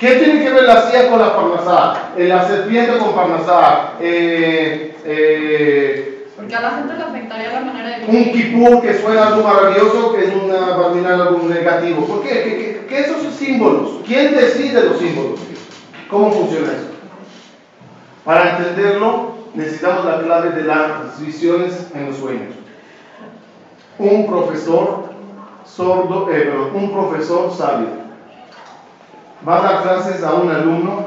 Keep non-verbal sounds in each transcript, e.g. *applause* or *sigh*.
¿Qué tiene que ver la silla con la parnasá? Eh, la serpiente con parnasá. Eh, eh, Porque a la gente le afectaría la manera de un vivir. kipur que suena algo maravilloso, que es una barminal algo negativo. ¿Por qué? ¿Qué, qué, qué esos símbolos? ¿Quién decide los símbolos? ¿Cómo funciona eso? Para entenderlo, necesitamos la clave de las visiones en los sueños. Un profesor sordo, eh, perdón, un profesor sabio va a dar clases a un alumno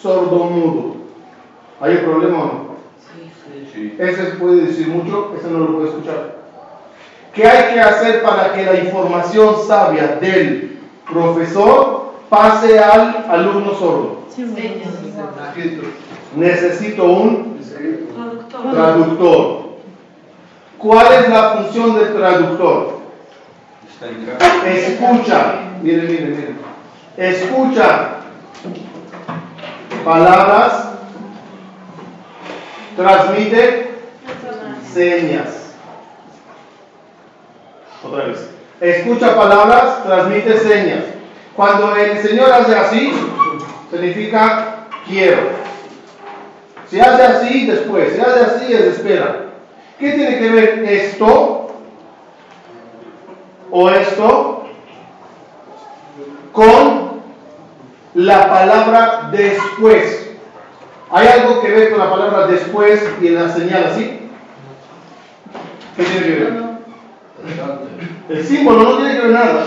sordo mudo. ¿Hay un problema o no? Sí. Ese puede decir mucho, ese no lo puede escuchar. ¿Qué hay que hacer para que la información sabia del profesor pase al alumno sordo? Necesito un traductor. ¿Cuál es la función del traductor? Está en casa. Escucha, miren, miren, miren. Escucha palabras, transmite señas. Otra vez. Escucha palabras, transmite señas. Cuando el Señor hace así, significa quiero. Si hace así, después. Si hace así, es espera. ¿Qué tiene que ver esto o esto con la palabra después? ¿Hay algo que ver con la palabra después y en la señal así? ¿Qué tiene que ver? El símbolo no tiene que ver nada.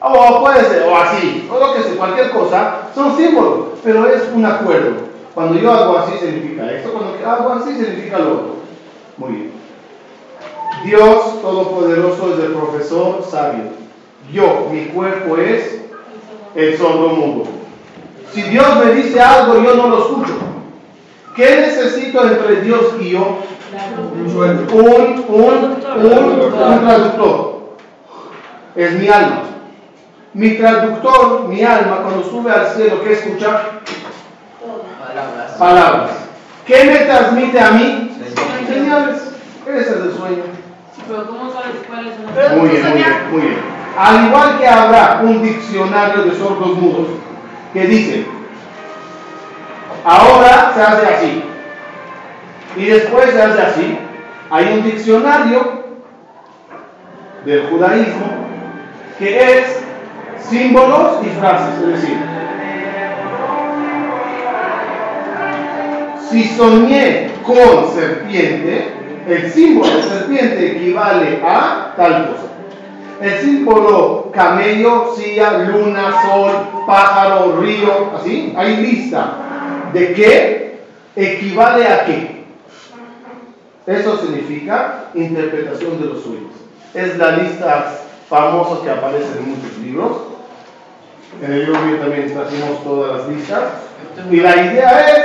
O puede ser, o así, o lo que sea, cualquier cosa, son símbolos, pero es un acuerdo. Cuando yo hago así significa esto, cuando hago así significa lo otro. Muy bien. Dios Todopoderoso es el profesor sabio. Yo, mi cuerpo es el sordo mudo. Si Dios me dice algo, yo no lo escucho. ¿Qué necesito entre Dios y yo? Un un, un, un, traductor. Es mi alma. Mi traductor, mi alma, cuando sube al cielo, ¿qué escucha? Palabras. Palabras. ¿Qué me transmite a mí? Señales. Ese es el sueño. Pero ¿cómo sabes cuáles son las Muy bien, muy bien, muy bien. Al igual que habrá un diccionario de sordos mudos que dice, ahora se hace así, y después se hace así, hay un diccionario del judaísmo que es símbolos y frases, es decir, si soñé con serpiente, el símbolo de serpiente equivale a tal cosa. El símbolo camello, silla, luna, sol, pájaro, río, así, hay lista de qué equivale a qué. Eso significa interpretación de los sueños. Es la lista famosa que aparece en muchos libros. En el libro también trajimos todas las listas. Y la idea es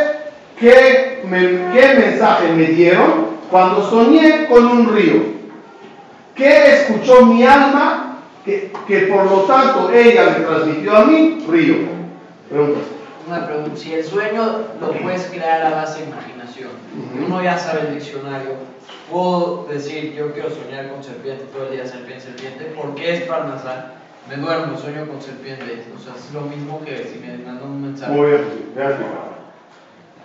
qué, me- qué mensaje me dieron cuando soñé con un río. ¿Qué escuchó mi alma que, que por lo tanto ella me transmitió a mí? Río. Preguntas. Una pregunta, si el sueño lo puedes crear a base de imaginación, uno ya sabe el diccionario, puedo decir, yo quiero soñar con serpiente todo el día, serpiente, serpiente, porque es parnasal, me duermo, sueño con serpiente, o sea, es lo mismo que si me mandan un mensaje. Muy bien, gracias.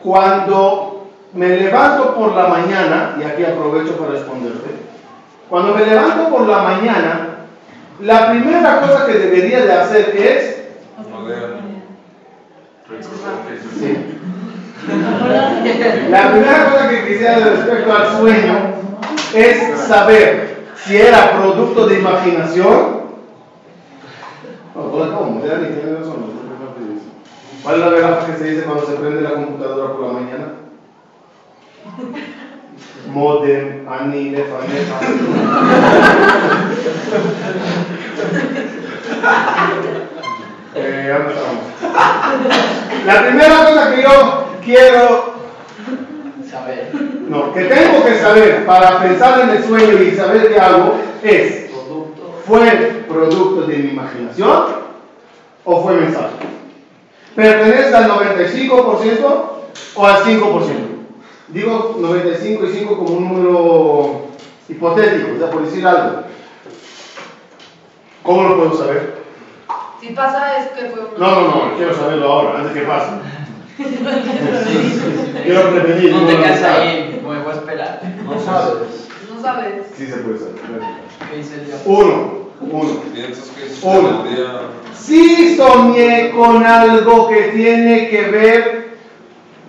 Cuando me levanto por la mañana, y aquí aprovecho para responderte, cuando me levanto por la mañana, la primera cosa que debería de hacer es Moderno. Recordar que es Sí. *laughs* La primera cosa que quisiera respecto al sueño es saber si era producto de imaginación. ¿Cuál es la verdad que se dice cuando se prende la computadora por la mañana? *laughs* Modem, anile, fanefa. Eh, ¿dónde estamos? La primera cosa que yo quiero, Saber. no, que tengo que saber para pensar en el sueño y saber qué hago es, Producto. ¿fue producto de mi imaginación o fue mensaje? ¿Pertenece al 95% o al 5%? Digo 95 y 5 como un número hipotético, o sea, por decir algo. ¿Cómo lo puedo saber? Si pasa es que fue un... No, no, no, quiero saberlo ahora, antes que pase. *laughs* quiero prevenir. No te quedas ahí, voy voy a esperar. No sabes. No sabes. Sí se puede saber. ¿Qué dice el? Uno, uno. Piensas que es Uno. Sí soñé con algo que tiene que ver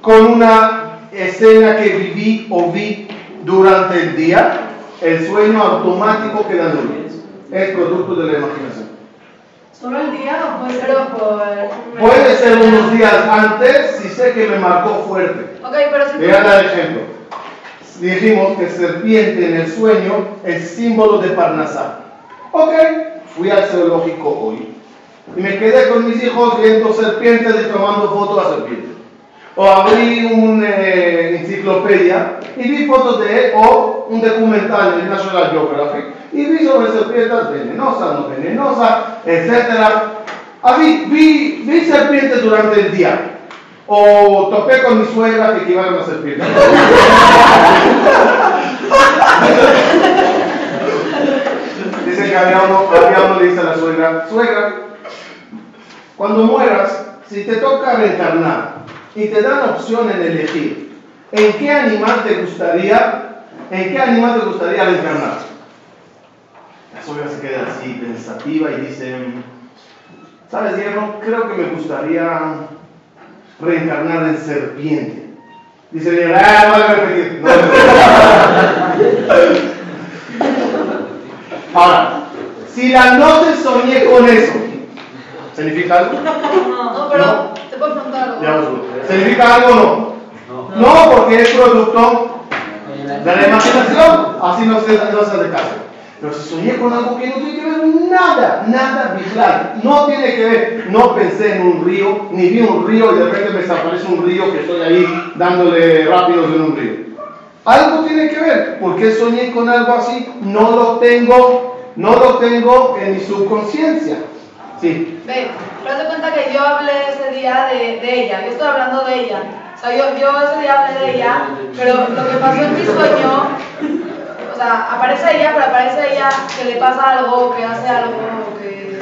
con una escena que viví o vi durante el día. El sueño automático queda nulo. Es producto de la imaginación. ¿Solo el día o puede ser por... Puede ser unos días antes si sé que me marcó fuerte. Ok, pero si... Voy a dar ejemplo. Dijimos que serpiente en el sueño es símbolo de Parnasá. Ok, fui al zoológico hoy y me quedé con mis hijos viendo serpientes y tomando fotos a serpientes. O abrí una enciclopedia y vi fotos de, o un documental de National Geographic y vi sobre serpientes venenosas, no venenosas, etc. Ah, vi, vi, serpientes durante el día. O topé con mi suegra que equivale a una serpiente. *laughs* Dice que había uno, había uno le dice a la suegra, suegra, cuando mueras, si te toca reencarnar y te dan opción en elegir, ¿en qué animal te gustaría, en qué animal te gustaría reencarnar? La suegra se queda así pensativa y dice, ¿sabes, Diego? Creo que me gustaría reencarnar en serpiente. Dice el niño, ah, no voy a repetir. no voy a repetir". Ahora, si la noche soñé con eso, ¿significa algo? No, pero te puedo preguntar algo. Ya vamos, ¿Significa algo o no? No, porque es producto de la imaginación, así no se, no se hace caso. Pero si soñé con algo que no tiene que ver nada, nada visual, no tiene que ver, no pensé en un río, ni vi un río y de repente me desaparece un río que estoy ahí dándole rápidos en un río. Algo tiene que ver, porque soñé con algo así, no lo tengo, no lo tengo en mi subconsciencia. Sí, Ve, pero de cuenta que yo hablé ese día de, de ella, yo estoy hablando de ella. O sea, yo, yo ese día hablé de ella, pero lo que pasó en mi sueño, o sea, aparece ella, pero aparece ella que le pasa algo, que hace algo, que...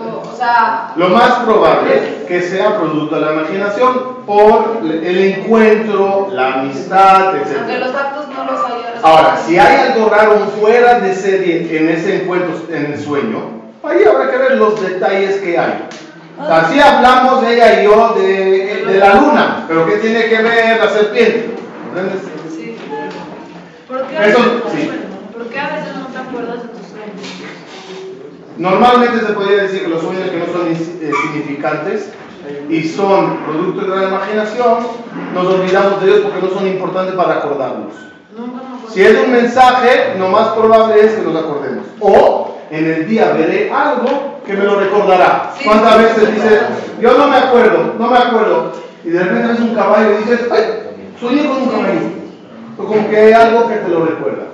O, o sea, Lo más probable que sea producto de la imaginación por el encuentro, la amistad, aunque los etc. actos no los haya... Ahora, si hay algo raro fuera de serie en ese encuentro, en el sueño, ahí habrá que ver los detalles que hay. Así hablamos ella y yo de, de la luna, pero ¿qué tiene que ver la serpiente? ¿Entiendes? Sí. ¿Por qué, Eso, veces, sí. ¿Por qué a veces no te acuerdas de tus sueños? Normalmente se podría decir que los sueños que no son eh, significantes y son producto de la imaginación, nos olvidamos de ellos porque no son importantes para acordarnos. Si es un mensaje, lo más probable es que nos acordemos. O en el día veré algo que me lo recordará. Sí, ¿Cuántas sí, veces sí, dices, sí. yo no me acuerdo, no me acuerdo? Y de repente ves un caballo y dices, ay, soñé con un caballo. O como que hay algo que te lo recuerda.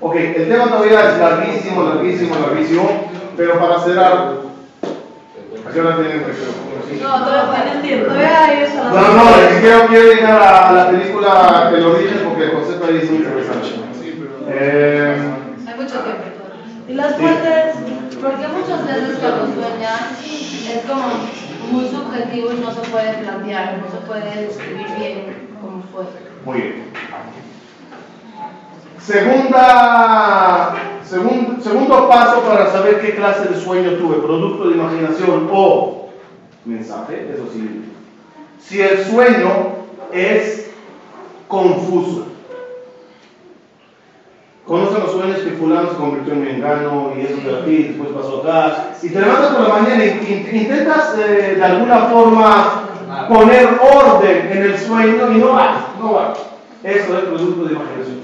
Ok, el tema todavía es larguísimo, larguísimo, larguísimo, pero para cerrar, ¿a qué hora tienen que No, todavía no entiendo. Todavía hay eso. no, no, es que quiero, quiero llegar a, a la película que lo dije porque el concepto ahí es muy interesante. Eh, Hay mucho tiempo. Y las Sí. fuentes, porque muchas veces cuando sueñas es como muy subjetivo y no se puede plantear, no se puede describir bien cómo fue. muy bien. Segunda, segun- segundo paso para saber qué clase de sueño tuve, producto de imaginación o mensaje, eso sí. Si el sueño es confuso. Conocen los sueños que fulano se convirtió en mengano y eso de aquí, después pasó acá. Y te levantas por la mañana y in- intentas eh, de alguna forma poner orden en el sueño y no va, no va. Eso es producto de imaginación.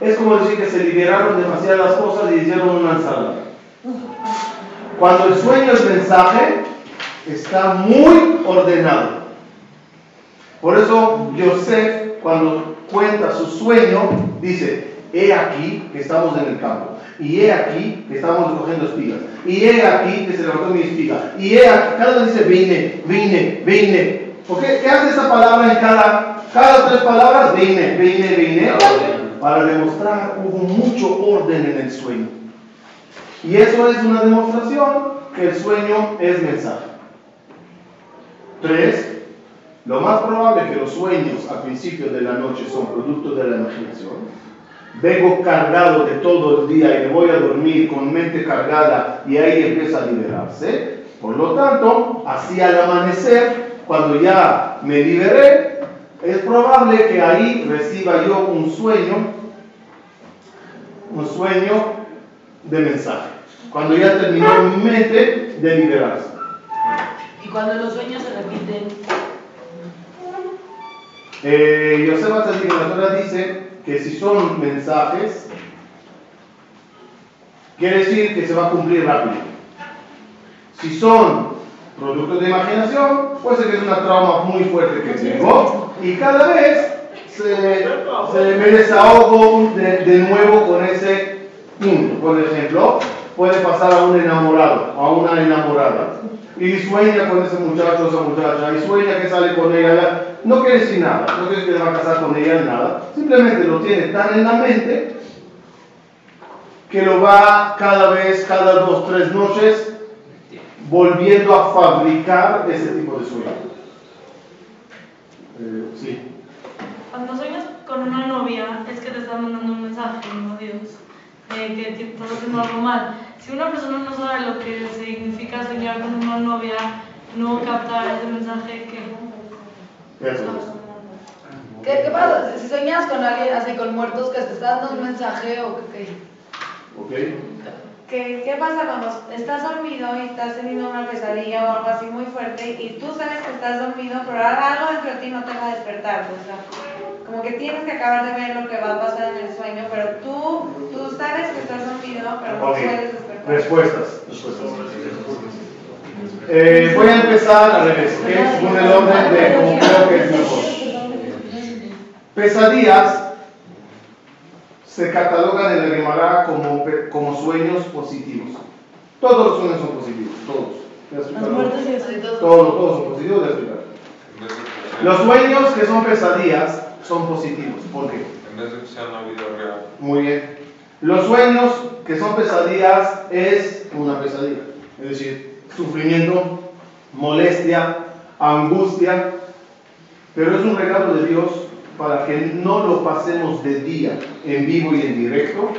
Es como decir que se liberaron demasiadas cosas y hicieron una ensalada. Cuando el sueño es mensaje, está muy ordenado. Por eso Joseph, cuando cuenta su sueño, dice, he aquí que estamos en el campo, y he aquí que estamos recogiendo espigas, y he aquí que se levantó mi espiga, y he aquí, cada vez dice, vine, vine, vine. ¿Por qué? ¿Qué hace esa palabra en cada, cada tres palabras? Vine, vine, vine. Para demostrar hubo mucho orden en el sueño. Y eso es una demostración que el sueño es mensaje. Tres, lo más probable que los sueños al principio de la noche son producto de la imaginación. Vengo cargado de todo el día y me voy a dormir con mente cargada y ahí empieza a liberarse. Por lo tanto, así al amanecer, cuando ya me liberé, es probable que ahí reciba yo un sueño, un sueño de mensaje. Cuando ya terminó mi mente de liberarse. Y cuando los sueños se repiten, Eh, Yosef Atzadik en la Torah dice que si son mensajes, quiere decir que se va a cumplir rápido. Si son productos de imaginación, puede ser que es una trauma muy fuerte que tengo y cada vez se, se me desahogo de, de nuevo con ese punto. Por ejemplo, puede pasar a un enamorado, a una enamorada y sueña con ese muchacho o esa muchacha y sueña que sale con ella. No quiere decir nada, no quiere decir que se va a casar con ella, nada. Simplemente lo tiene tan en la mente que lo va cada vez, cada dos, tres noches, volviendo a fabricar ese tipo de sueño. Eh, sí. Cuando sueñas con una novia, es que te está mandando un mensaje, no Dios, eh, que, que estás haciendo algo mal. Si una persona no sabe lo que significa soñar con una novia, no capta ese mensaje que... ¿Qué, qué pasa? Si sueñas con alguien así, con muertos, que te está dando un mensaje o que... que- ¿Ok? ¿qué, ¿qué pasa cuando estás dormido y estás teniendo una pesadilla o algo así muy fuerte y tú sabes que estás dormido, pero algo dentro de ti no te va a despertar? O sea, como que tienes que acabar de ver lo que va a pasar en el sueño, pero tú, tú sabes que estás dormido, pero no puedes despertar. Respuestas. respuestas. Eh, voy a empezar al revés, ¿ok? Según el orden de como creo que es mejor. Pesadillas se catalogan en la Gemara como, como sueños positivos. Todos los sueños son positivos, todos. Todos- Todos, son positivos, de que Los sueños que son pesadillas son positivos. ¿Por qué? En vez de que sea una vida real. Muy bien. Los sueños que son pesadillas es una pesadilla. Es decir, sufrimiento, molestia, angustia. Pero es un regalo de Dios para que no lo pasemos de día, en vivo y en directo.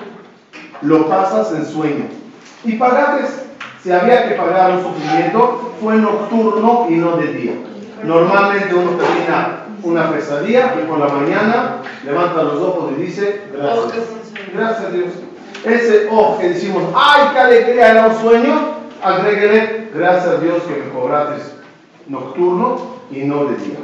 Lo pasas en sueño. Y pagates. Si había que pagar un sufrimiento, fue nocturno y no de día. Normalmente uno termina una pesadilla y por la mañana levanta los ojos y dice, gracias. Gracias a Dios. Ese oh que decimos, ay, qué alegría, era un sueño, agréguele, gracias a Dios que me cobraste nocturno y no de día.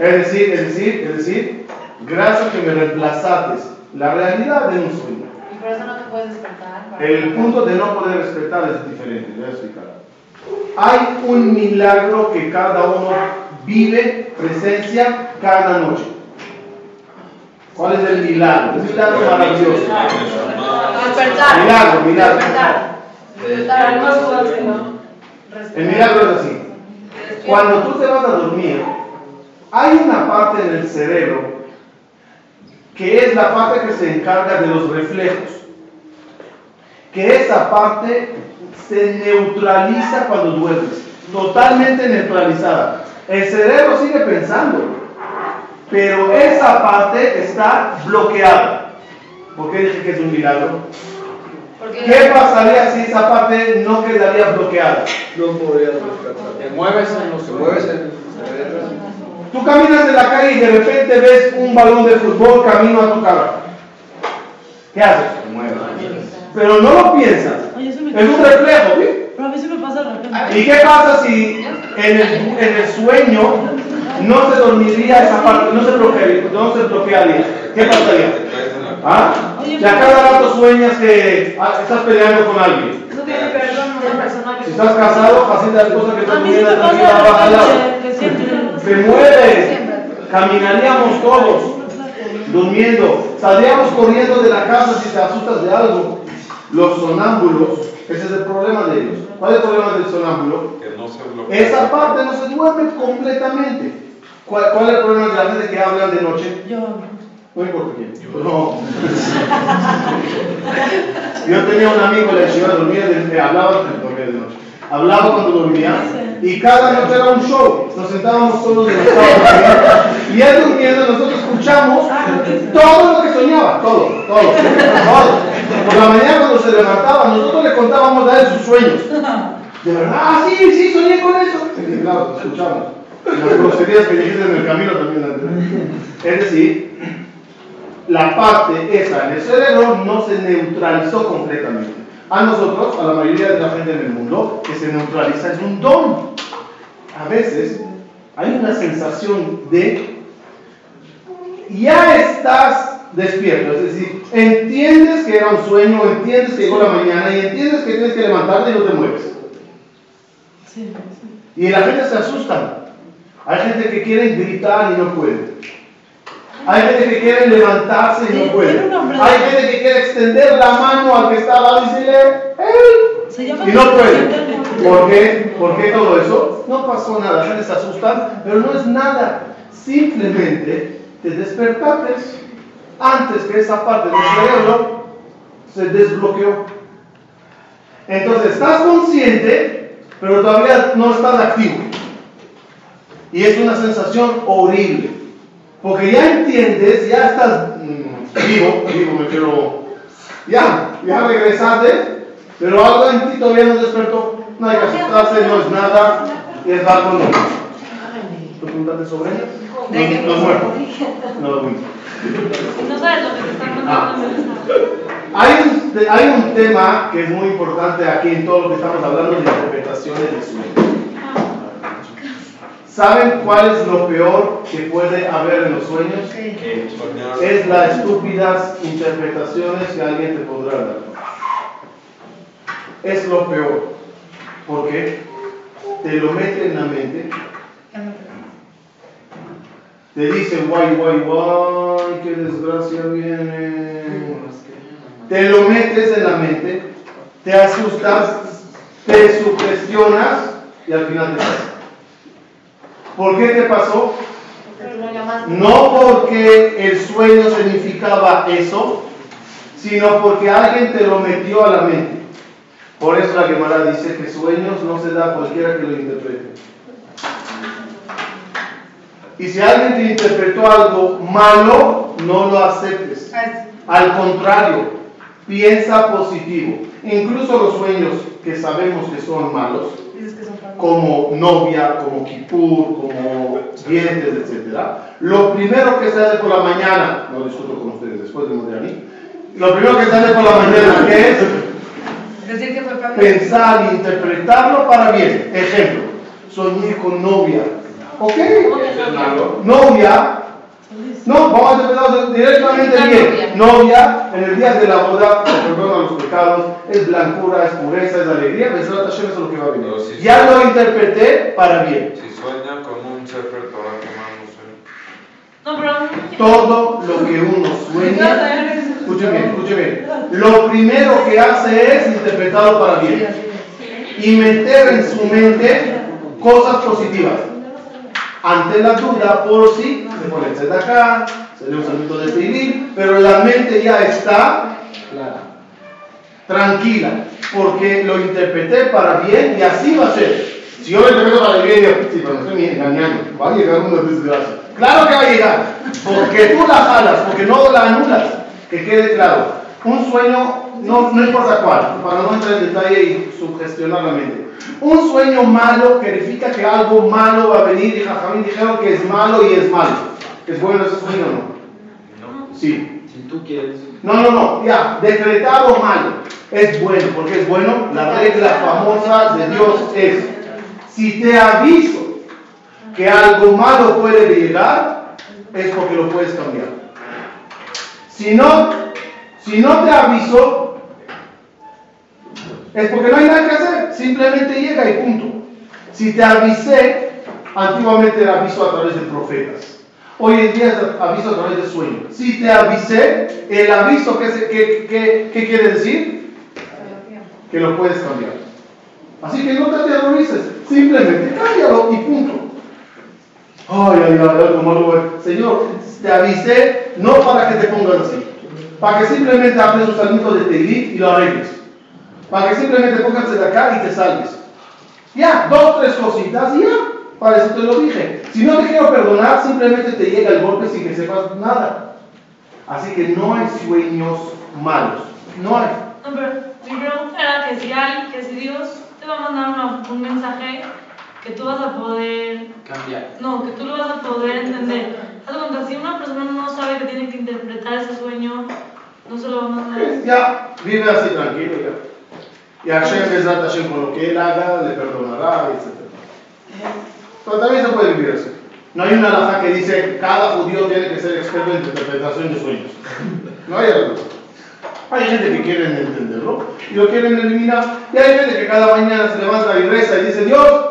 Es decir, es decir, es decir, gracias que me reemplazaste la realidad de un sueño. Y por eso no te puedes despertar. El punto de no poder respetar es diferente, voy a explicar. Hay un milagro que cada uno vive, presencia cada noche. ¿Cuál es el milagro? Es un milagro maravilloso. Despertar. Milagro, milagro. El milagro es así. Cuando tú te vas a dormir, hay una parte en el cerebro que es la parte que se encarga de los reflejos. Que esa parte se neutraliza cuando duermes. Totalmente neutralizada. El cerebro sigue pensando, pero esa parte está bloqueada. ¿Por qué dije que es un milagro? ¿Qué pasaría si esa parte no quedaría bloqueada? No podrías rescatar. Te mueves en los mueves en. Tú caminas en la calle y de repente ves un balón de fútbol camino a tu cara. ¿Qué haces? Pero no lo piensas. Es un reflejo, ¿sí? Pero a mí se me pasa de repente. ¿Y qué pasa si en el, en el sueño no se dormiría esa parte, no se bloquearía? No se bloquearía? ¿Qué pasaría? Te ¿Ah? Y a cada rato sueñas que ah, estás peleando con alguien. Tiene una persona que... Si estás casado, fácil la esposa que está A mí se durmiendo me tranquila pasa baja al de lado. repente que siento... Se mueve. Caminaríamos todos durmiendo. Saldríamos corriendo de la casa si te asustas de algo. Los sonámbulos, ese es el problema de ellos. ¿Cuál es el problema del sonámbulo? Que no se bloquea. Esa parte no se duerme completamente. ¿Cuál, cuál es el problema de la gente que hablan de noche? Yo... Importa quién. No. Yo tenía un amigo, la chica dormía, de, hablaba, dormía de noche. Hablaba cuando dormía y cada noche era un show. Nos sentábamos todos en el y él durmiendo, nosotros escuchamos todo lo que soñaba, todo, todo, todo. Por la mañana cuando se levantaba, nosotros le contábamos a él sus sueños. De verdad, ah, sí, sí, soñé con eso. Claro, escuchamos. Las groserías que dijiste en el camino también. Es decir, la parte esa en el cerebro no se neutralizó completamente. A nosotros, a la mayoría de la gente en el mundo, que se neutraliza es un don. A veces hay una sensación de ya estás despierto, es decir, entiendes que era un sueño, entiendes que llegó la mañana y entiendes que tienes que levantarte y no te mueves. Y la gente se asusta. Hay gente que quiere gritar y no puede. Hay gente que quiere levantarse y no puede. Hay gente que quiere extender la mano al que está al lado y decirle, ¡Hey! Y no puede. ¿Por qué? ¿Por qué todo eso? No pasó nada. La gente se asusta, pero no es nada. Simplemente te despertaste antes que esa parte del cerebro se desbloqueó. Entonces estás consciente, pero todavía no estás activo. Y es una sensación horrible. Porque ya entiendes, ya estás mm, vivo, vivo me quiero, ya, ya regresaste, pero algo en ti todavía no despertó. No hay que asustarse, no es nada, y es algo nuevo. ¿Tú preguntaste sobre ella? No, no muerto. No dormí. No sabes lo que te están Ah. Hay un, te- hay un tema que es muy importante aquí en todo lo que estamos hablando de interpretaciones de sueños. ¿Saben cuál es lo peor que puede haber en los sueños? Soñar. Es las estúpidas interpretaciones que alguien te podrá dar. Es lo peor. Porque te lo mete en la mente, te dice, guay, guay, guay, qué desgracia viene. Te lo metes en la mente, te asustas, te sugestionas y al final te pasa. ¿Por qué te pasó? No porque el sueño significaba eso, sino porque alguien te lo metió a la mente. Por eso la Gemara dice que sueños no se da a cualquiera que lo interprete. Y si alguien te interpretó algo malo, no lo aceptes. Al contrario, piensa positivo. Incluso los sueños que sabemos que son malos, como novia, como kipur, como dientes, etc. Lo primero que sale por la mañana, no discuto con ustedes después de Modiani, lo primero que sale por la mañana ¿qué es pensar e interpretarlo para bien. Ejemplo, soñé con novia. ¿Ok? Novia. No, vamos a interpretarlo directamente bien. Novia, en el día de la boda, se perdonan los pecados, es blancura, es pureza, es alegría. Hashem, eso es lo que va a venir. Sí, Ya sí. lo interpreté para bien. Si sueña con un sefer Torah quemándose. No, pero a mí me- Todo lo que uno sueña, escúcheme, escúcheme, lo primero que hace es interpretarlo para bien y meter en su mente cosas positivas. Ante la duda, por si se pone el acá, se un saludo de pedir, pero la mente ya está tranquila, porque lo interpreté para bien y así va a ser. Si yo lo interpreto para bien, digo, sí, pero me estoy engañando, va a llegar una desgracia. Claro que va a llegar, porque tú la jalas, porque no la anulas, que quede claro. Un sueño, no, no importa cuál, para no entrar en detalle y sugestionar la mente. Un sueño malo significa que algo malo va a venir y Jajamín dijeron que es malo y es malo. ¿Es bueno ese sueño o no? Sí. Si tú quieres. No, no, no, ya, decretado malo. Es bueno, porque es bueno. La regla famosa de Dios es, si te aviso que algo malo puede llegar, es porque lo puedes cambiar. Si no, si no te aviso, es porque no hay nada que hacer, simplemente llega y punto. Si te avisé, antiguamente era aviso a través de profetas. Hoy en día es aviso a través de sueños. Si te avisé, el aviso, ¿qué, qué- qué- qué quiere decir? Que lo puedes cambiar. Así que no te aterrorices, simplemente cámbialo y punto. Ay, ay, ay, algo malo. güey. Señor, te avisé? No para que te pongas así. Para que simplemente hables un salmito de Teilit y lo arregles. Para que simplemente pongas de acá y te salves. Ya, dos, tres cositas y ya. Para eso te lo dije. Si no te quiero perdonar, simplemente te llega el golpe sin que sepas nada. Así que no hay sueños malos. No hay. No, pero mi pregunta era que si, hay, que si Dios te va a mandar una- un mensaje que tú vas a poder, Cambiar. no, que tú lo vas a poder entender. Haz si una persona no sabe que tiene que interpretar ese sueño, no se lo va a mandar. Ya, vive así tranquilo ya. Y Hashem, Bezrat Hashem, con lo que él haga, le perdonará, etc. Pero también se puede vivir así. No hay una alhaja que dice cada judío tiene que ser experto en interpretación de sueños. No hay algo. Hay gente que quiere entenderlo y lo quieren eliminar. Y hay gente que cada mañana se levanta y reza y dice, Dios,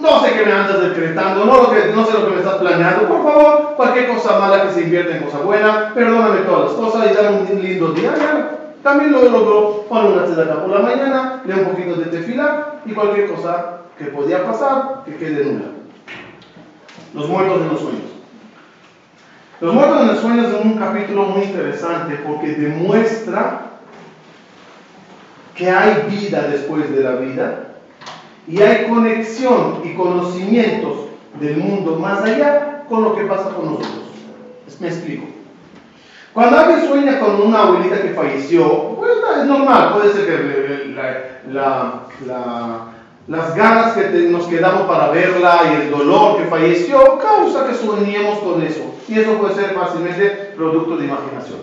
no sé qué me andas decretando, no, sé lo que me estás planeando. Por favor, cualquier cosa mala que se invierte en cosa buena, perdóname todas las cosas y dame un lindo día. Ya, también lo logró. Pon una tzedakah por la mañana, lee un poquito de tefila y cualquier cosa que podía pasar, que quede nula. Los muertos en los sueños. Los muertos en los sueños es un capítulo muy interesante porque demuestra que hay vida después de la vida y hay conexión y conocimientos del mundo más allá con lo que pasa con nosotros. Me explico. Cuando alguien sueña con una abuelita que falleció, pues es normal, puede ser que la- la- la- las ganas que nos quedamos para verla y el dolor que falleció causa que soñemos con eso. Y eso puede ser fácilmente producto de imaginación.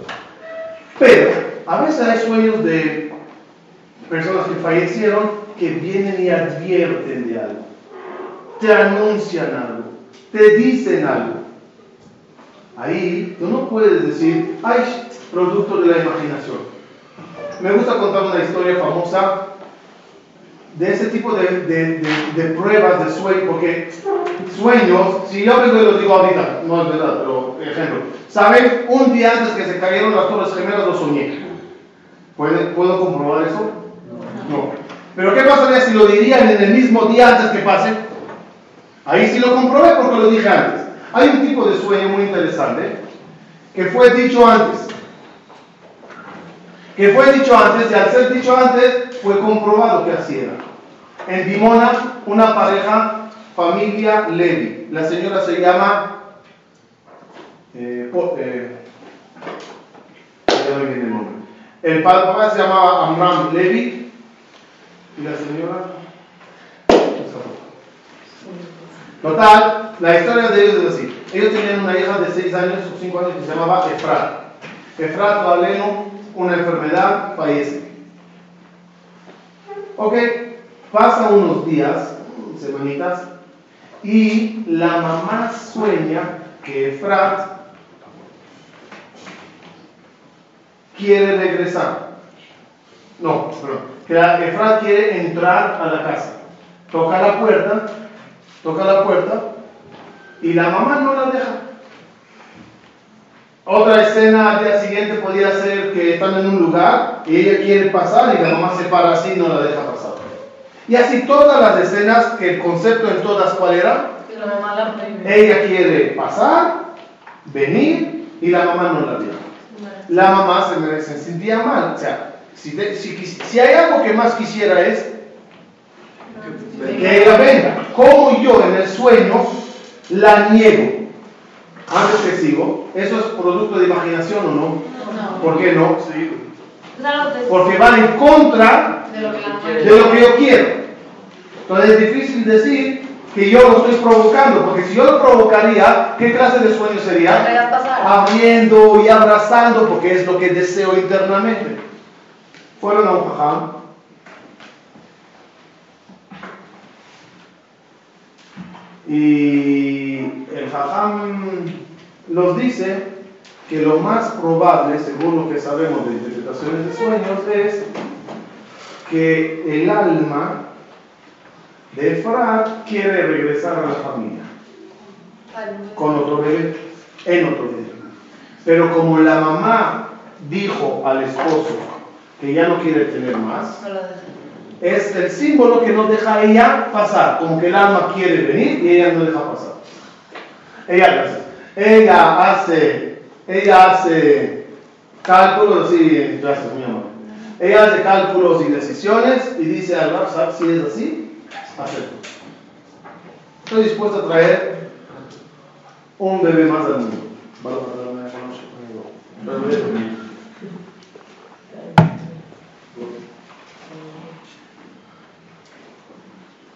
Pero a veces hay sueños de personas que fallecieron que vienen y advierten de algo, te anuncian algo, te dicen algo. Ahí tú no puedes decir, ay, producto de la imaginación. Me gusta contar una historia famosa de ese tipo de, de- de- pruebas de sueño, porque sueños, si yo vengo y los digo ahorita, no es verdad, pero ejemplo, ¿saben? Un día antes que se cayeron las torres gemelas lo soñé. ¿Puede- ¿Puedo comprobar eso? No. Pero ¿qué pasaría si lo dirían en el mismo día antes que pase? Ahí sí lo comprobé porque lo dije antes. Hay un tipo de sueño muy interesante que fue dicho antes. Que fue dicho antes y al ser dicho antes fue comprobado que así era. En Dimona, una pareja, familia Levi. La señora se llama... eh, eh, el nombre. El papá se llamaba Amram Levi y la señora... Total, la historia de ellos es así. Ellos tenían una hija de 6 años o 5 años que se llamaba Efrat. Efrat Valeno, una enfermedad, fallece. Ok, pasan unos días, semanitas, y la mamá sueña que Efrat quiere regresar. No, perdón. Que Efrat quiere entrar a la casa. Toca la puerta, toca la puerta y la mamá no la deja. Otra escena al día siguiente podría ser que están en un lugar y ella quiere pasar y la mamá se para así y no la deja pasar. Y así todas las escenas, que el concepto en todas cuál era, Que la mamá la prohíbe. ella quiere pasar, venir y la mamá no la deja la mamá se, se sentía mal. O sea, si, de- si, si hay algo que más quisiera es que ella venga. Como yo en el sueño la niego. Antes que sigo, ¿eso es producto de imaginación o no? No, ¿Por qué no? Es algo que- Porque van en contra de lo de lo que yo quiero. Entonces es difícil decir que yo lo estoy provocando, porque si yo lo provocaría, ¿qué clase de sueño sería? abriendo y abrazando porque es lo que deseo internamente. Fueron a un jajam. Y el jajam nos dice que lo más probable, según lo que sabemos de interpretaciones de sueños, es que el alma de Efrat quiere regresar a la familia con otro bebé, en otro bebé. Pero como la mamá dijo al esposo que ya no quiere tener más, es el símbolo que no deja a ella pasar, como que el alma quiere venir y ella no deja pasar. Ella hace, ella hace ella hace cálculos, sí, gracias, mi amor. Ella hace cálculos y decisiones y dice al "Sab, si es así, acepto. Estoy dispuesto a traer un bebé más al mundo.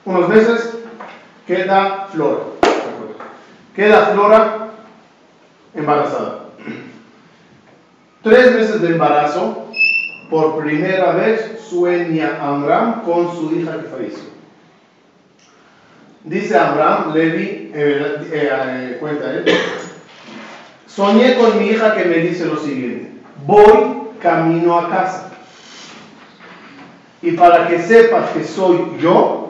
Unos meses queda Flora. Queda Flora embarazada. Tres meses de embarazo, por primera vez sueña Amram con su hija que falleció. Dice Amram, Levi, eh, eh, eh, cuenta él, soñé con mi hija que me dice lo siguiente, voy camino a casa. Y para que sepas que soy yo,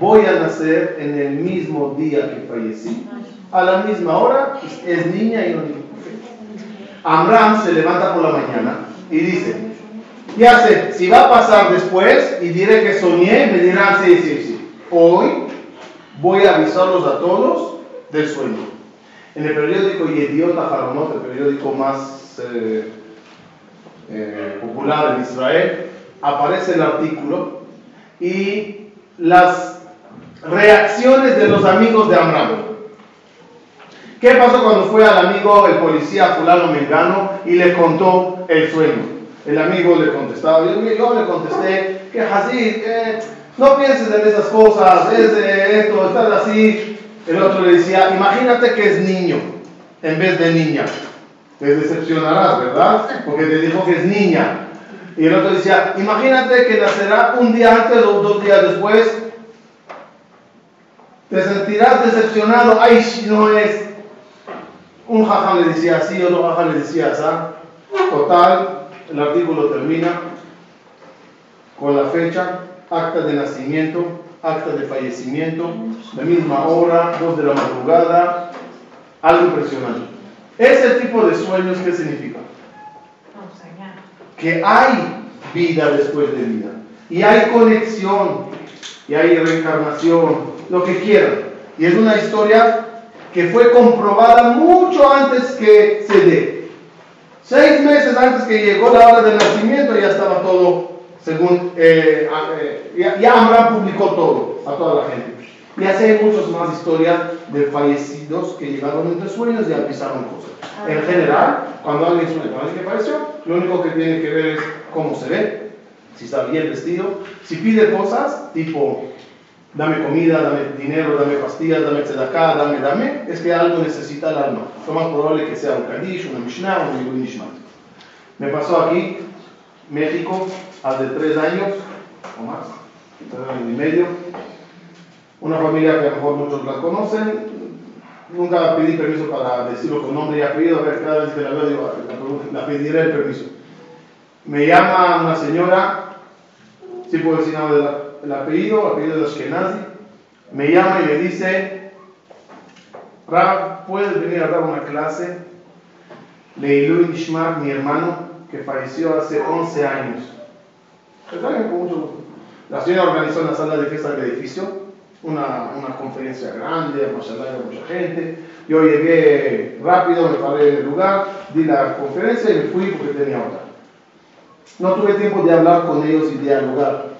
voy a nacer en el mismo día que fallecí, a la misma hora, es niña y no niño. Amram se levanta por la mañana y dice, ya sé, si va a pasar después y diré que soñé, me dirán, sí, sí, sí. Hoy voy a avisarlos a todos del sueño. En el periódico Yediot Aharonot, el periódico más eh, eh, popular en Israel, aparece el artículo y las reacciones de los amigos de Amram. ¿Qué pasó cuando fue al amigo, el policía fulano mengano, y le contó el sueño? El amigo le contestaba, yo, le contesté que así, no pienses en esas cosas, es de esto, estás así. El otro le decía, imagínate que es niño en vez de niña. Te decepcionarás, ¿verdad? Porque te dijo que es niña. Y el otro decía, imagínate que nacerá un día antes o dos días después. Te sentirás decepcionado. Ay, si no es. Un jajam le decía así, otro jajam le decía así. Total, el artículo termina con la fecha, acta de nacimiento, acta de fallecimiento, la misma hora, dos de la madrugada, algo impresionante. Ese tipo de sueños, ¿qué significa? Que hay vida después de vida, y hay conexión, y hay reencarnación, lo que quieran. Y es una historia que fue comprobada mucho antes que se dé. Seis meses antes que llegó la hora del nacimiento ya estaba todo, según, eh, eh, ya, ya Abraham publicó todo a toda la gente. Y así hay muchas más historias de fallecidos que llegaron entre sueños y avisaron cosas. En general, cuando alguien sueña con alguien que falleció, lo único que tiene que ver es cómo se ve, si está bien vestido, si pide cosas tipo dame comida, dame dinero, dame pastillas, dame tzedakah, dame, dame, es que algo necesita el alma. Lo más probable que sea un Kadish, una Mishnah, un Nishmat. Me pasó aquí, México, hace tres años o más, tres años y medio. Una familia que a lo mejor muchos la conocen. Nunca pedí permiso para decirlo con nombre y apellido, ver, cada vez que la veo, digo, la, pediré el permiso. Me llama una señora, si puedo decir nada de la el apellido, apellido de Ashkenazi, me llama y me dice, Rab, ¿puedes venir a dar una clase? Leilu Nishmat, mi hermano, que falleció hace 11 años. La señora organizó en la sala de fiesta del edificio una, una conferencia grande, mashallah, mucha gente. Yo llegué rápido, me paré en el lugar, di la conferencia y me fui porque tenía otra. No tuve tiempo de hablar con ellos y dialogar.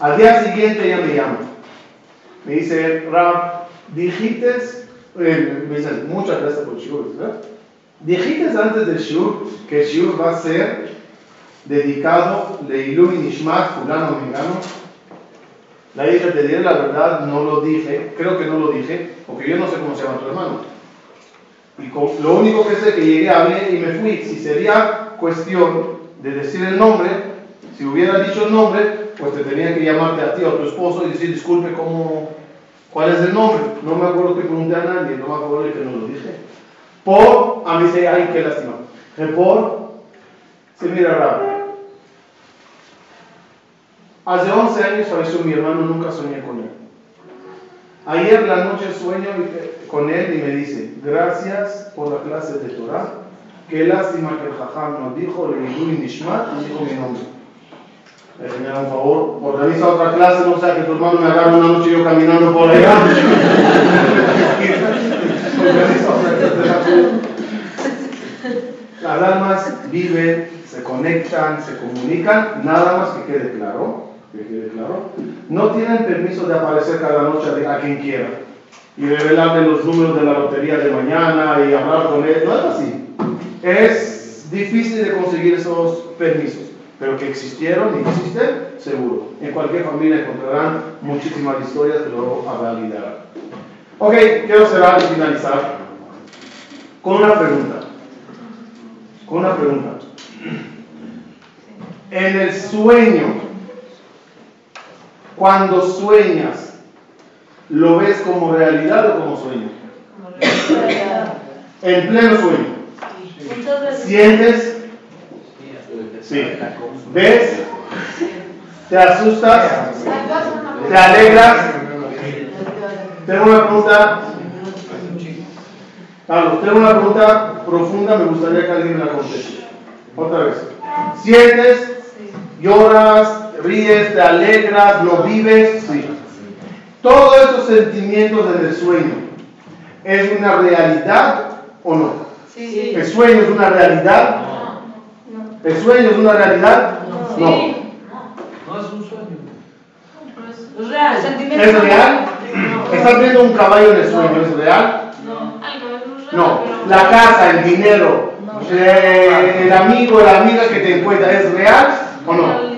Al día siguiente ella me llama. Me dice, Rab, dijiste, eh, me dice, muchas gracias por el shiur, ¿verdad? Dijiste antes del shiur que el shiur va a ser dedicado de Ilumi Nishmat, fulano mengano. La dije, te diré la verdad, no lo dije, creo que no lo dije, porque yo no sé cómo se llama tu hermano. Y con, lo único que sé que llegué, hablé y me fui. Si sería cuestión de decir el nombre, si hubiera dicho el nombre, pues te tenía que llamarte a ti o a tu esposo y decir, disculpe, ¿cómo, ¿cuál es el nombre? No me acuerdo que pregunté a nadie, no me acuerdo que no lo dije. Por, a mí se, ay, qué lástima. Por, se mira raro. Hace 11 años falleció mi hermano, nunca soñé con él. Ayer la noche sueño con él y me dice, gracias por la clase de Torah. Qué lástima que el Jajam nos dijo, le dijo mi nombre. Me señala un favor, organiza otra clase, no sea que tu hermano me agarre una noche yo caminando por allá. *laughs* Las almas viven, se conectan, se comunican, nada más que quede claro, que quede claro. No tienen permiso de aparecer cada noche a quien quiera y revelarle los números de la lotería de mañana y hablar con él. No es así. Es difícil de conseguir esos permisos, pero que existieron y existen, seguro. En cualquier familia encontrarán muchísimas historias que lo validarán. Ok, quiero cerrar y finalizar con una pregunta. Con una pregunta. En el sueño, cuando sueñas, ¿lo ves como realidad o como sueño? En pleno sueño. ¿Sientes? Sí. ¿Ves? ¿Te asustas? ¿Te alegras? Tengo una pregunta. Carlos, tengo una pregunta profunda, me gustaría que alguien me la conteste. Otra vez. ¿Sientes? ¿Lloras? ¿Ríes? ¿Te alegras? ¿Lo vives? Sí. Todos esos sentimientos en el sueño, ¿es una realidad o no? Sí. ¿El sueño es una realidad? ¿El sueño es una realidad? No. No es un sueño. Es real. ¿Es real? ¿Estás viendo un caballo en el sueño? ¿Es real? Algo es real. No. pero- La casa, el dinero, el amigo, la amiga que te encuentra, ¿es real o no?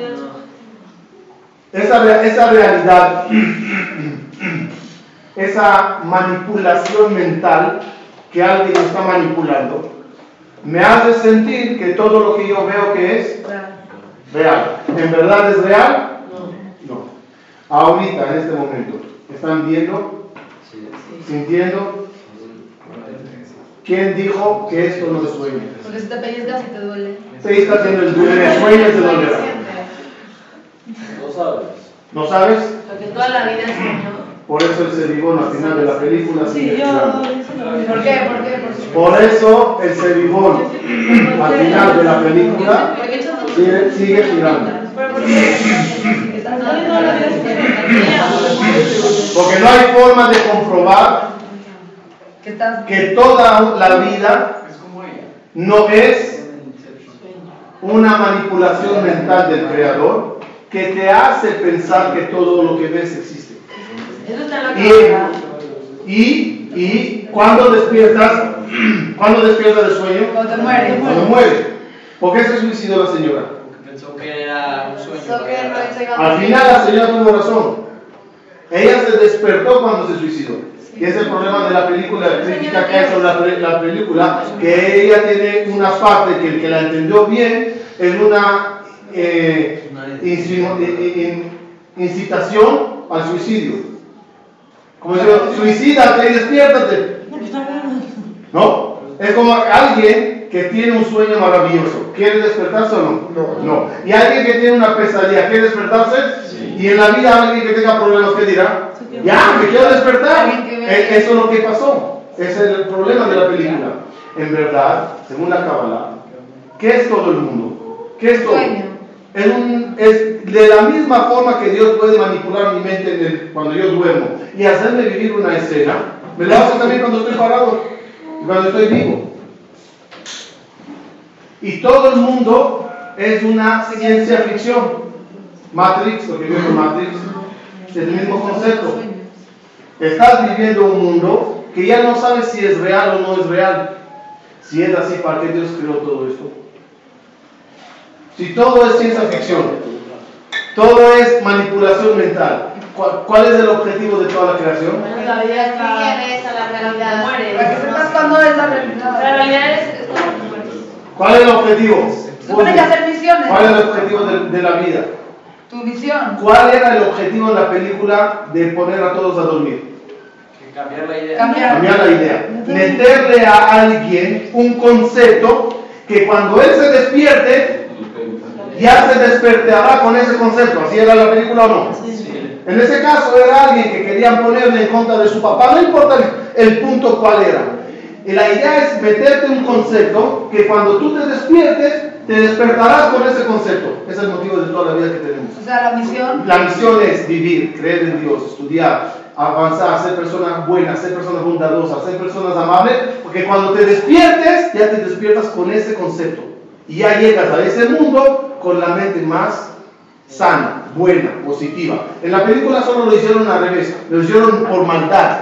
Esa, esa realidad, *clears throat* esa manipulación mental que alguien está manipulando, me hace sentir que todo lo que yo veo que es real. ¿En verdad es real? No. Ahorita, en este momento, ¿están viendo? ¿Sintiendo? ¿Quién dijo que esto no es sueño? Porque si te pellizcas y te duele. Te está haciendo el duelo de sueños de dónde va. No sabes. ¿No sabes? Porque toda la vida es sueño. Por eso el ceribón al final de la película sigue girando. ¿Por qué? ¿Por qué? Eso el ceribón al final de la película sigue, sigue girando. Porque no hay forma de comprobar Que toda la vida no es una manipulación mental del creador que te hace pensar que todo lo que ves existe. Eso está en la Y, cabeza. y, y cuando despiertas, *clears throat* cuando despiertas del sueño, Cuando te mueres. cuando muere. ¿Por qué se suicidó la señora? Porque pensó que era un sueño. Que no. Al final la señora tuvo razón. Ella se despertó cuando se suicidó. Y es el problema de la película, la crítica que ha hecho la, la película, que ella tiene una parte que el que la entendió bien es una eh, in- incitación al suicidio. Como digo, suicídate y despiértate. ¿No? Es como alguien que tiene un sueño maravilloso. ¿Quiere despertarse o no? No. Y alguien que tiene una pesadilla, ¿quiere despertarse? Y en la vida alguien que tenga problemas, ¿qué dirá? Ya, me quiero despertar. Eh, Eso es lo que pasó. Ese es el problema de la película. En verdad, según la Kabbalah, ¿qué es todo el mundo? ¿Qué es todo? Sueño. Es, de la misma forma que Dios puede manipular mi mente cuando yo duermo y hacerme vivir una escena, me lo hace también cuando estoy parado y cuando estoy vivo. Y todo el mundo es una ciencia ficción. Matrix, lo que vio en Matrix, es el mismo concepto. Estás viviendo un mundo que ya no sabes si es real o no es real. Si es así, ¿para qué Dios creó todo esto? Si todo es ciencia ficción, todo es manipulación mental, ¿cuál, cuál es el objetivo de toda la creación? La realidad. Es la realidad. La realidad es. ¿Cuál es el objetivo? Supone que hacer misiones. ¿Cuál es el objetivo de, de la vida? Tu misión. ¿Cuál era el objetivo en la película de poner a todos a dormir? Cambiar la idea. Cambiar. Cambiar la idea. Meterle a alguien un concepto que cuando él se despierte, ya se despertará con ese concepto. ¿Así era la película o no? En ese caso era alguien que querían ponerle en contra de su papá, no importa el, el punto cuál era. Y la idea es meterte un concepto que cuando tú te despiertes, te despertarás con ese concepto. Ese es el motivo de toda la vida que tenemos. O sea, la misión. La misión es vivir, creer en Dios, estudiar, avanzar, ser personas buenas, ser personas bondadosas, ser personas amables, porque cuando te despiertes, ya te despiertas con ese concepto. Y ya llegas a ese mundo con la mente más sana, buena, positiva. En la película solo lo hicieron al revés, lo hicieron por maldad.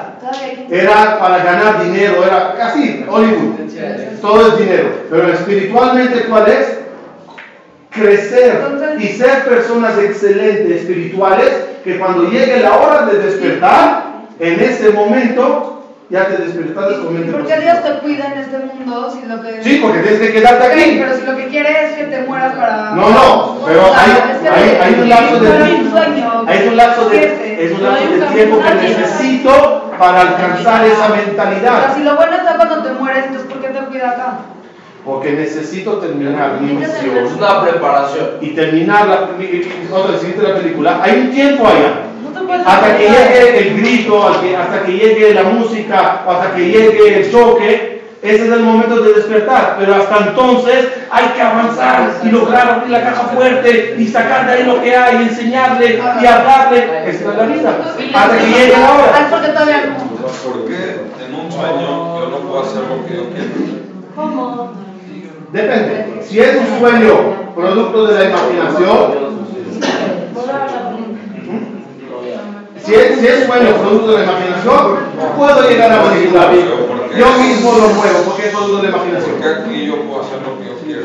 Era para ganar dinero, era casi Hollywood. Todo es dinero. Pero espiritualmente, ¿cuál es? Crecer y ser personas excelentes, espirituales, que cuando llegue la hora de despertar, en ese momento ya te despertaste con mente ¿Por qué positiva. Dios te cuida en este mundo si lo que... Sí, porque tienes que quedarte aquí. pero si lo que quiere es que te mueras para... No, no, pero O sea, hay, es que hay, hay un lapso de no hay un sueño. hay un lapso de, es un lapso de tiempo que necesito para alcanzar esa Pero mentalidad. si lo bueno está cuando te mueres, entonces ¿por qué te cuida acá? Porque necesito terminar mi misión. Es una preparación. y terminar la, y- y- otra siguiente la película, hay un tiempo allá. Hasta que llegue el grito, hasta que- llegue la música, hasta que llegue el choque, ese es el momento de despertar. Pero hasta entonces hay que avanzar y lograr abrir la caja fuerte y sacar de ahí lo que hay, y enseñarle y hablarle. Esa es la vida. Hasta que llegue la Ah, hora. no. ¿Por qué en un sueño yo no puedo hacer lo que yo quiero? ¿Cómo? Depende. Si es un sueño producto de la imaginación, Si es, si es sueño producto de la imaginación, puedo llegar a manipularlo. Yo mismo lo muevo porque es producto de la imaginación. Porque aquí yo puedo hacer lo que yo quiera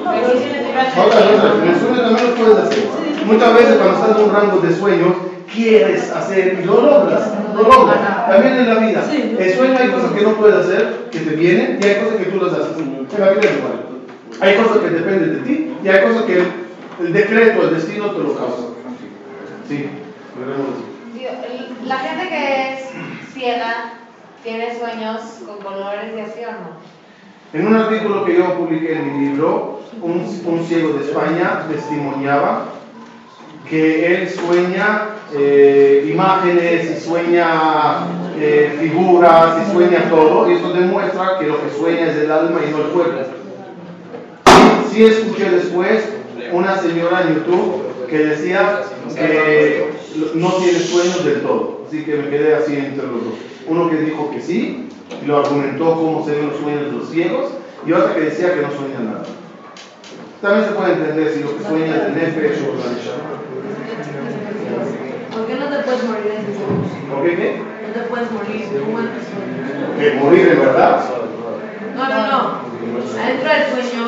y en el sueño en el también lo puedes hacer. Muchas veces cuando estás en un rango de sueños, quieres hacer y lo logras, lo logras. También en la vida. El sueño hay cosas que no puedes hacer, que te vienen, y hay cosas que tú las haces. En la vida es igual. Hay cosas que dependen de ti, y hay cosas que el, el decreto, el destino te lo causa. Sí, La gente que es ciega tiene sueños con colores y así o no. En un artículo que yo publiqué en mi libro, un, un ciego de España testimoniaba que él sueña eh, imágenes y sueña eh, figuras y sueña todo, y eso demuestra que lo que sueña es el alma y no el cuerpo. Sí escuché después una señora en YouTube que decía que no tiene sueños del todo, así que me quedé así entre los dos. Uno que dijo que sí, y lo argumentó cómo se ven los sueños de los ciegos, y otra que decía que no sueña nada. También se puede entender si lo que sueña es de Nefesh o de Neshama. ¿Por qué no te puedes morir en ese sueño? ¿Por qué qué? No te puedes morir. Que morir en verdad. No, no, no. Adentro del sueño,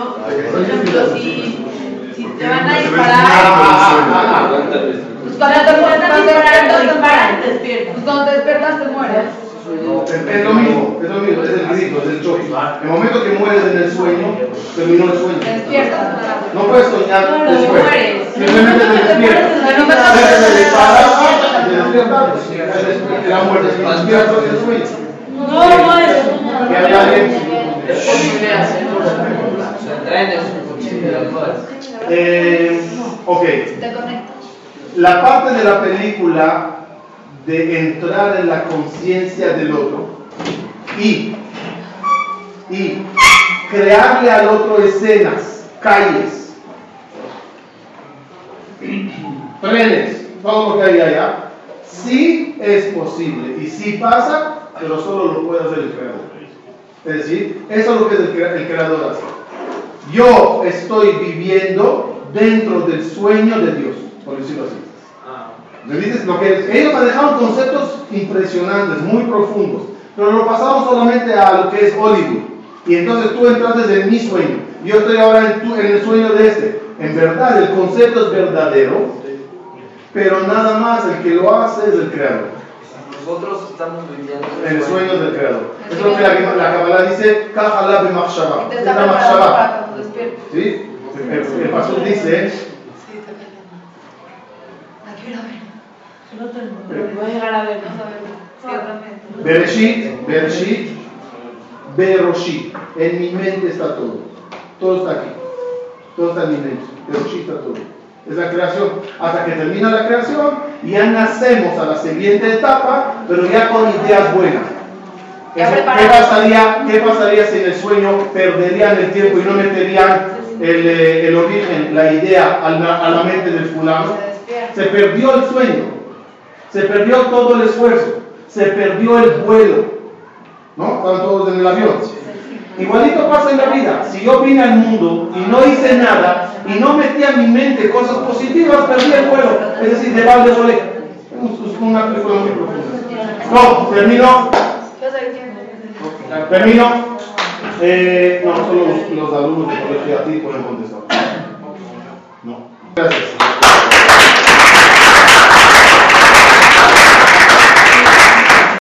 por ejemplo, si, si te van a disparar, cuando te, despiertas, te disparan, mueres. te despiertas. Cuando te despiertas, te mueres. Es, es lo mismo, es lo mismo, es el grito, es el choque. El momento que mueres en el sueño, terminó el sueño. despiertas. No puedes soñar No, no, después. mueres. Simplemente te despiertas. Te dispara, estás te despiertas, la muerte del sueño. No, no es. Posible hacerlo. Traen. Eh, ok, Te conectas. La parte de la película de entrar en la conciencia del otro y, y crearle al otro escenas, calles, trenes, todo lo que hay allá, sí es posible y sí pasa, pero solo lo puede hacer el creador. Es decir, eso es lo que el, crea- el creador hace. Yo estoy viviendo dentro del sueño de Dios, por decirlo así. ¿Me dices? Lo que ellos manejaron conceptos impresionantes, muy profundos, pero lo pasamos solamente a lo que es Hollywood. Y entonces tú entras desde mi sueño. Yo estoy ahora en, tu- en el sueño de este. En verdad, el concepto es verdadero, pero nada más el que lo hace es el creador. Nosotros estamos viviendo En el sueño del creador. Es lo que la, la Kabbalah dice, b'machshava. Y machshava. ¿Sí? El, el pastor dice, Sí, te callan. La quiero ver. No te Pero voy a llegar a ver, no. Bereshit, Bereshit, Beroshit. En mi mente está todo. Todo está aquí. Todo está en mi mente. Beroshit está todo. Es la creación. Hasta que termina la creación, ya nacemos a la siguiente etapa, pero ya con ideas buenas. ¿Qué pasaría, ¿Qué pasaría si en el sueño perderían el tiempo y no meterían el, eh, el origen, la idea a la, a la mente del fulano? Se perdió el sueño. Se perdió todo el esfuerzo, se perdió el vuelo. ¿No? Están todos en el avión. Igualito pasa en la vida. Si yo vine al mundo y no hice nada y no metí a mi mente cosas positivas, perdí el vuelo. Es decir, de balde volé. Una película muy profunda. No, termino. Termino. Eh, no, solo los, los alumnos de colegio a ti pueden contestar. No. Gracias.